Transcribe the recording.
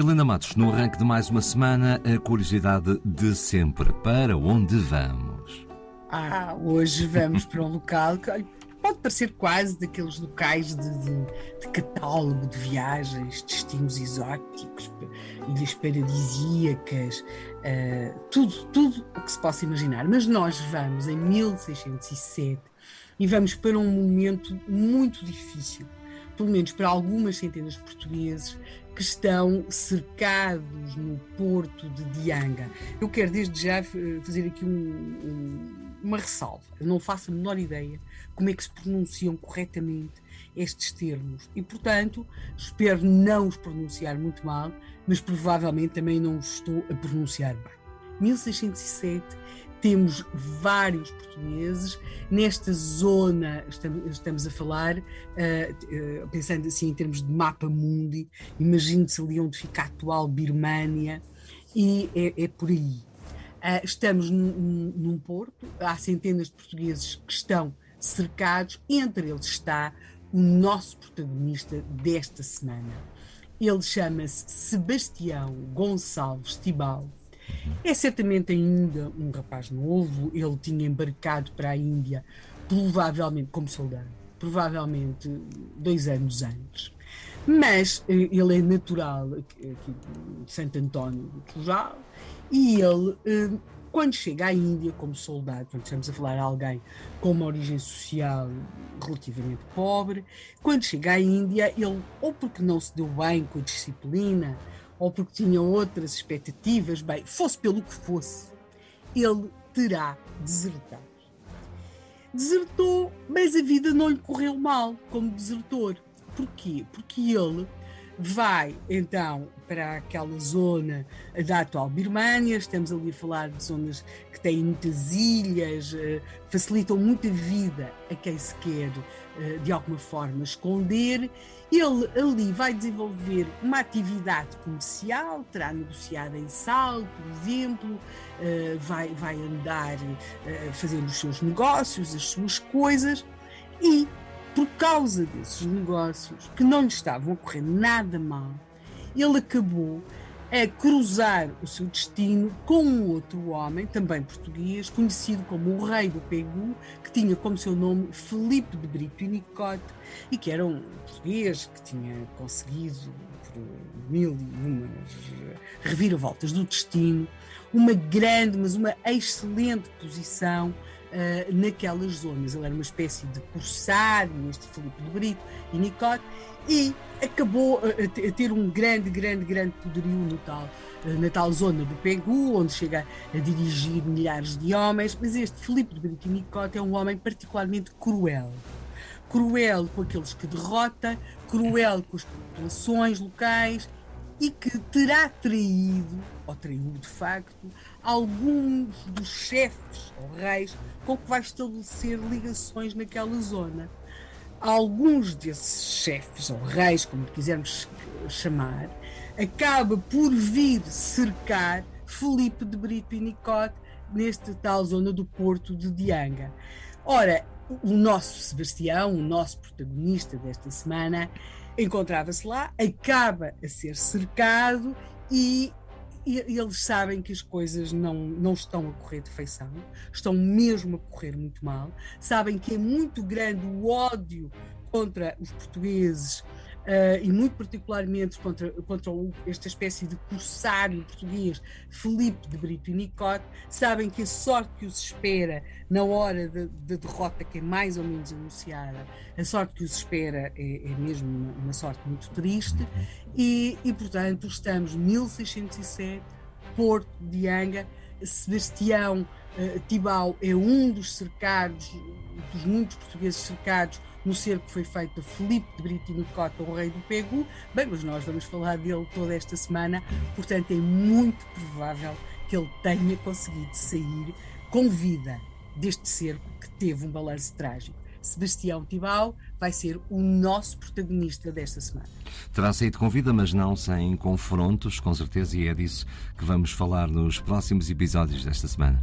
Helena Matos, no arranque de mais uma semana, a curiosidade de sempre. Para onde vamos? Ah, hoje vamos para um local que pode parecer quase daqueles locais de, de, de catálogo de viagens, destinos exóticos, ilhas paradisíacas, uh, tudo, tudo o que se possa imaginar. Mas nós vamos em 1607 e vamos para um momento muito difícil pelo menos para algumas centenas de portugueses que estão cercados no porto de Dianga. Eu quero desde já fazer aqui um, um, uma ressalva. Eu não faço a menor ideia como é que se pronunciam corretamente estes termos e, portanto, espero não os pronunciar muito mal, mas provavelmente também não os estou a pronunciar bem. 1607 temos vários portugueses nesta zona, estamos, a falar, uh, uh, pensando assim em termos de mapa mundi, imagine-se ali onde fica a atual Birmânia, e é, é por aí. Uh, estamos num, num porto, há centenas de portugueses que estão cercados, entre eles está o nosso protagonista desta semana. Ele chama-se Sebastião Gonçalves Tibal é certamente ainda um rapaz novo, ele tinha embarcado para a Índia, provavelmente como soldado, provavelmente dois anos antes. Mas eh, ele é natural aqui de Santo António do Tujal e ele, eh, quando chega à Índia como soldado, quando estamos a falar de alguém com uma origem social relativamente pobre, quando chega à Índia, ele, ou porque não se deu bem com a disciplina, ou porque tinha outras expectativas, bem, fosse pelo que fosse, ele terá desertado. Desertou, mas a vida não lhe correu mal como desertor. Porquê? Porque ele vai então para aquela zona da atual Birmânia, estamos ali a falar de zonas que têm muitas ilhas, eh, facilitam muita vida a quem se quer eh, de alguma forma esconder. Ele ali vai desenvolver uma atividade comercial, terá negociado em sal, por exemplo, eh, vai, vai andar fazendo os seus negócios, as suas coisas e por causa desses negócios que não lhe estavam a correr nada mal, ele acabou a cruzar o seu destino com um outro homem, também português, conhecido como o Rei do Pegu, que tinha como seu nome Felipe de Brito e Nicote, e que era um português que tinha conseguido, por mil e umas reviravoltas do destino, uma grande, mas uma excelente posição uh, naquelas zonas. Ele era uma espécie de corsário, este Filipe de Brito e Nicote, e acabou a, ter um grande, grande, grande poderio no tal, uh, na tal zona do Pegu, onde chega a dirigir milhares de homens. Mas este Filipe de Brito e Nicote é um homem particularmente cruel cruel com aqueles que derrota, cruel com as populações locais e que terá traído, ou traiu de facto, alguns dos chefes ou reis com que vai estabelecer ligações naquela zona. Alguns desses chefes ou reis, como quisermos chamar, acaba por vir cercar Felipe de Brito e Nicote nesta tal zona do porto de Dianga. Ora, o nosso Sebastião, o nosso protagonista desta semana, encontrava-se lá, acaba a ser cercado e, e, eles sabem que as coisas não, não estão a correr de feição, estão mesmo a correr muito mal, sabem que é muito grande o ódio contra os portugueses uh, e muito particularmente contra, contra o, esta espécie de corsário português Felipe de Brito e Nicote, sabem que a sorte que os espera na hora da de, de derrota, que é mais ou menos anunciada, a sorte que os espera é, é mesmo uma, uma, sorte muito triste, e, e portanto estamos 1607, Porto de Anga, Sebastião uh, Tibau é um dos cercados, dos muitos portugueses cercados no cerco foi feito Filipe de Brito e Nicota, o rei do Pegu. Bem, mas nós vamos falar dele toda esta semana, portanto é muito provável que ele tenha conseguido sair com vida deste cerco que teve um balanço trágico. Sebastião Tibau vai ser o nosso protagonista desta semana. Terá saído com vida, mas não sem confrontos, com certeza, e é disso que vamos falar nos próximos episódios desta semana.